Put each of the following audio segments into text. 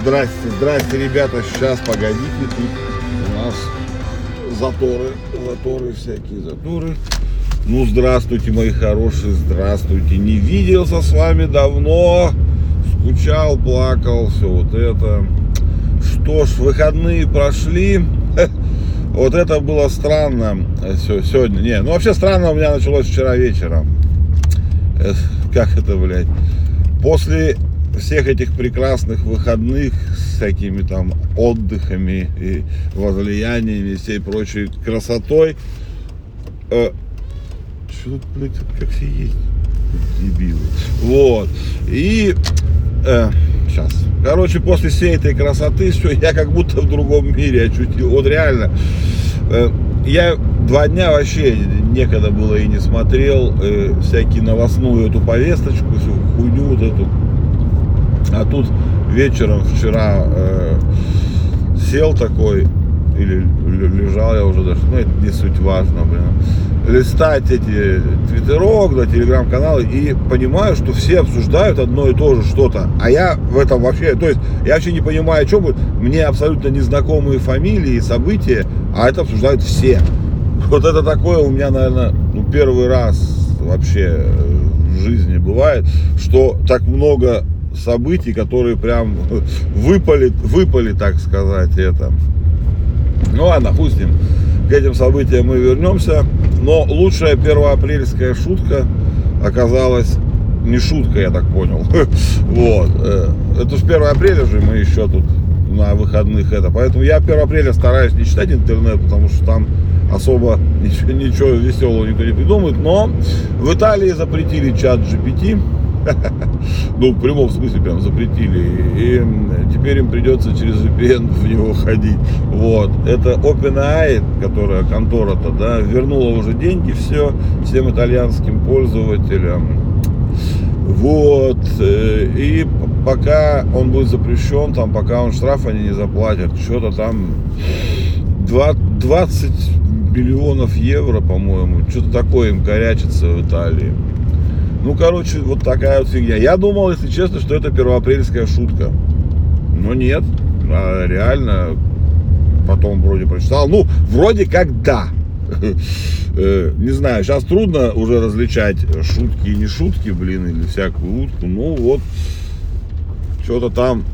Здрасте, здрасте, ребята. Сейчас, погодите, тут у нас заторы, заторы, всякие заторы. Ну, здравствуйте, мои хорошие, здравствуйте. Не виделся с вами давно. Скучал, плакал, все вот это. Что ж, выходные прошли. Вот это было странно все, сегодня. Не, ну вообще странно у меня началось вчера вечером. Э, как это, блядь? После всех этих прекрасных выходных с всякими там отдыхами и возлияниями и всей прочей красотой. Э, что блядь, как все есть? Дебилы. Вот. И э, сейчас. Короче, после всей этой красоты, все, я как будто в другом мире очутил. Вот реально. Э, я два дня вообще некогда было и не смотрел э, всякие новостную эту повесточку, всю хуйню вот эту. А тут вечером вчера э, сел такой, или лежал я уже даже, ну это не суть важно, блин, листать эти твиттерок, да, телеграм-каналы и понимаю, что все обсуждают одно и то же что-то, а я в этом вообще, то есть я вообще не понимаю, о чем будет, мне абсолютно незнакомые фамилии и события, а это обсуждают все. Вот это такое у меня, наверное, ну, первый раз вообще в жизни бывает, что так много событий, которые прям выпали, выпали, так сказать, это. Ну ладно, хуй с ним. К этим событиям мы вернемся. Но лучшая первоапрельская шутка оказалась не шутка, я так понял. Вот. Э, это же 1 апреля же мы еще тут на выходных это. Поэтому я 1 апреля стараюсь не читать интернет, потому что там особо ничего, ничего веселого никто не придумает. Но в Италии запретили чат GPT. Ну, в прямом смысле прям запретили. И теперь им придется через VPN в него ходить. Вот. Это OpenAI, которая контора-то, да, вернула уже деньги все всем итальянским пользователям. Вот. Э, и пока он будет запрещен, там, пока он штраф они не заплатят, что-то там 20 миллионов евро, по-моему, что-то такое им корячится в Италии. Ну, короче, вот такая вот фигня. Я думал, если честно, что это первоапрельская шутка. Но нет. А реально потом вроде прочитал. Ну, вроде как да. Э, не знаю, сейчас трудно уже различать шутки и не шутки, блин, или всякую утку. Ну вот, что-то там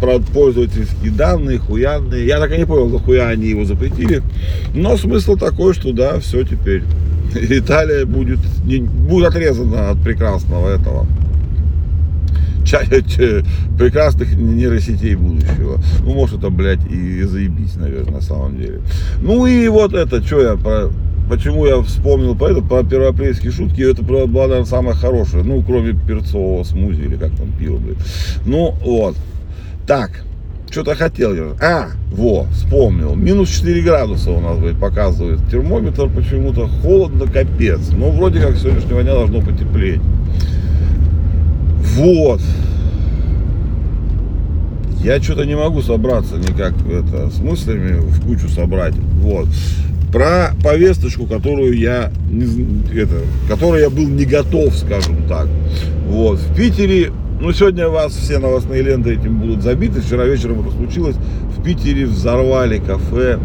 про пользовательские данные, хуянные. Я так и не понял, за хуя они его запретили. Но смысл такой, что да, все теперь. Италия будет, не, будет отрезана от прекрасного этого прекрасных нейросетей будущего. Ну, может, это, блядь, и заебись, наверное, на самом деле. Ну и вот это, что я про... Почему я вспомнил про это, про первоапрельские шутки, это была, наверное, самая хорошая, ну, кроме перцового смузи, или как там пиво, блядь. Ну, вот. Так, что-то хотел я. А, во, вспомнил. Минус 4 градуса у нас, блядь, показывает термометр почему-то. Холодно, капец. Но вроде как сегодняшнего дня должно потеплеть. Вот. Я что-то не могу собраться никак это, с мыслями в кучу собрать. Вот. Про повесточку, которую я, это, которой я был не готов, скажем так. Вот. В Питере ну, сегодня вас все новостные ленты этим будут забиты. Вчера вечером это случилось. В Питере взорвали кафе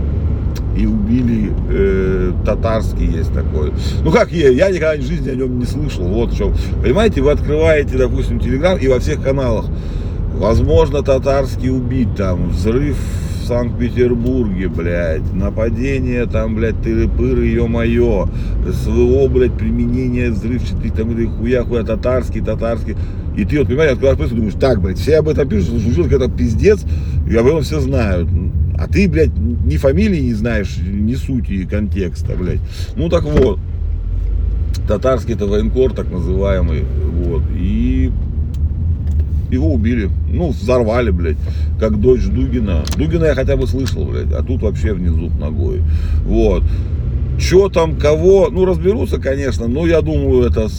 и убили э, татарский есть такой. Ну как я, я никогда в жизни о нем не слышал. Вот что. Понимаете, вы открываете, допустим, телеграм и во всех каналах. Возможно, татарский убит там, взрыв Санкт-Петербурге, блядь, нападение там, блядь, тыры-пыры, ё-моё, СВО, блядь, применение взрывчатых там, этой хуя, хуя, татарский, татарский. И ты вот, понимаешь, открываешь прессу, думаешь, так, блядь, все об этом пишут, случилось какой-то пиздец, и об этом все знают. А ты, блядь, ни фамилии не знаешь, ни сути контекста, блядь. Ну так вот, татарский это военкор, так называемый, вот, и его убили, ну, взорвали, блядь, как дочь Дугина. Дугина я хотя бы слышал, блядь, а тут вообще внизу ногой, вот. Что там, кого, ну, разберутся, конечно, но я думаю, это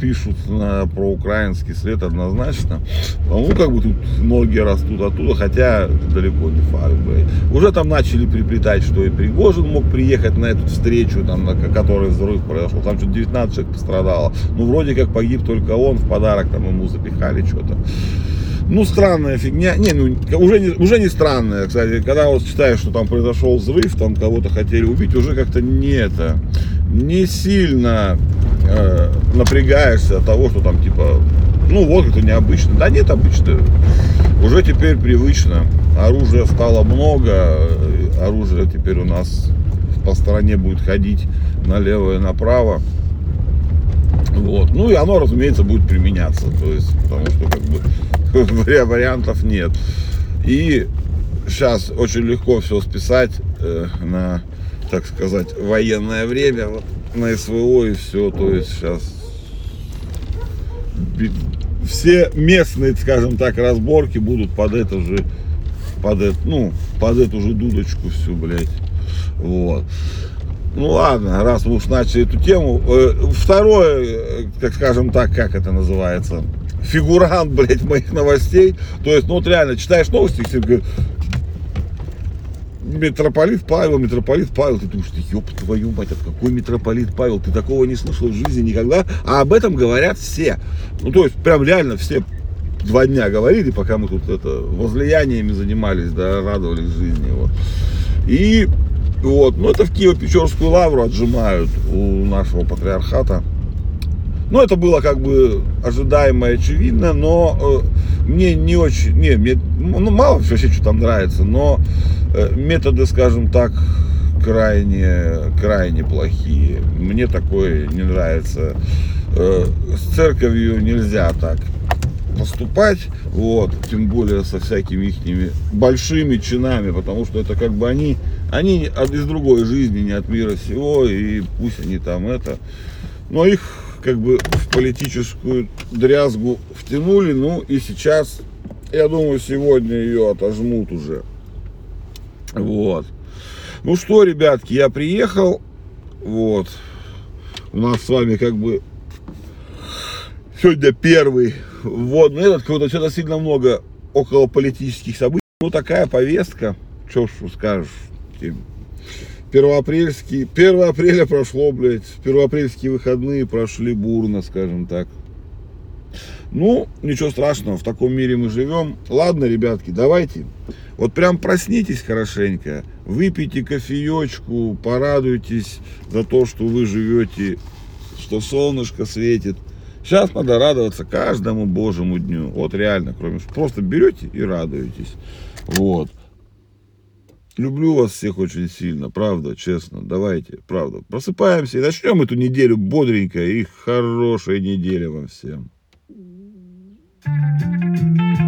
пишут на проукраинский след однозначно. Ну, как бы тут ноги растут оттуда, хотя далеко не факт. Уже там начали приплетать, что и Пригожин мог приехать на эту встречу, там, на которой взрыв произошел. Там что-то 19 человек пострадало. Ну, вроде как погиб только он, в подарок там ему запихали что-то. Ну, странная фигня. Не, ну, уже не, уже не странная, кстати. Когда вот читаешь, что там произошел взрыв, там кого-то хотели убить, уже как-то не это, не сильно э, напрягаешься от того, что там, типа, ну, вот это необычно. Да нет, обычно. Уже теперь привычно. Оружия стало много, оружие теперь у нас по стороне будет ходить налево и направо. Вот. Ну и оно, разумеется, будет применяться. То есть, потому что как бы вариантов нет. И сейчас очень легко все списать э, на, так сказать, военное время, на СВО и все. То есть сейчас все местные, скажем так, разборки будут под это же, под это, ну, под эту же дудочку всю, блядь. Вот. Ну ладно, раз вы уж начали эту тему. Э, второе, как скажем так, как это называется, фигурант, блядь, моих новостей. То есть, ну вот реально, читаешь новости, и говорят, митрополит Павел, митрополит Павел, ты думаешь, ты ёб твою мать, а какой митрополит Павел, ты такого не слышал в жизни никогда, а об этом говорят все. Ну, то есть, прям реально все два дня говорили, пока мы тут это возлияниями занимались, да, радовались жизни, вот. И вот, ну это в Киево-Печорскую лавру отжимают у нашего патриархата. Ну, это было как бы ожидаемо и очевидно, но э, мне не очень, не, мне, ну, мало вообще, что там нравится, но э, методы, скажем так, крайне, крайне плохие. Мне такое не нравится. Э, с церковью нельзя так поступать, вот, тем более со всякими их большими чинами, потому что это как бы они, они из другой жизни, не от мира сего, и пусть они там это, но их как бы в политическую дрязгу втянули, ну и сейчас, я думаю, сегодня ее отожмут уже. Вот. Ну что, ребятки, я приехал, вот, у нас с вами как бы сегодня первый вот, ну этот какой-то что-то сильно много около политических событий. Ну такая повестка, что ж скажешь, Тим. Первоапрельский, 1 апреля прошло, блядь, первоапрельские выходные прошли бурно, скажем так. Ну, ничего страшного, в таком мире мы живем. Ладно, ребятки, давайте. Вот прям проснитесь хорошенько, выпейте кофеечку, порадуйтесь за то, что вы живете, что солнышко светит. Сейчас надо радоваться каждому божьему дню. Вот реально, кроме просто берете и радуетесь. Вот. Люблю вас всех очень сильно, правда, честно. Давайте, правда. Просыпаемся и начнем эту неделю бодренько и хорошей недели вам всем. Thank you.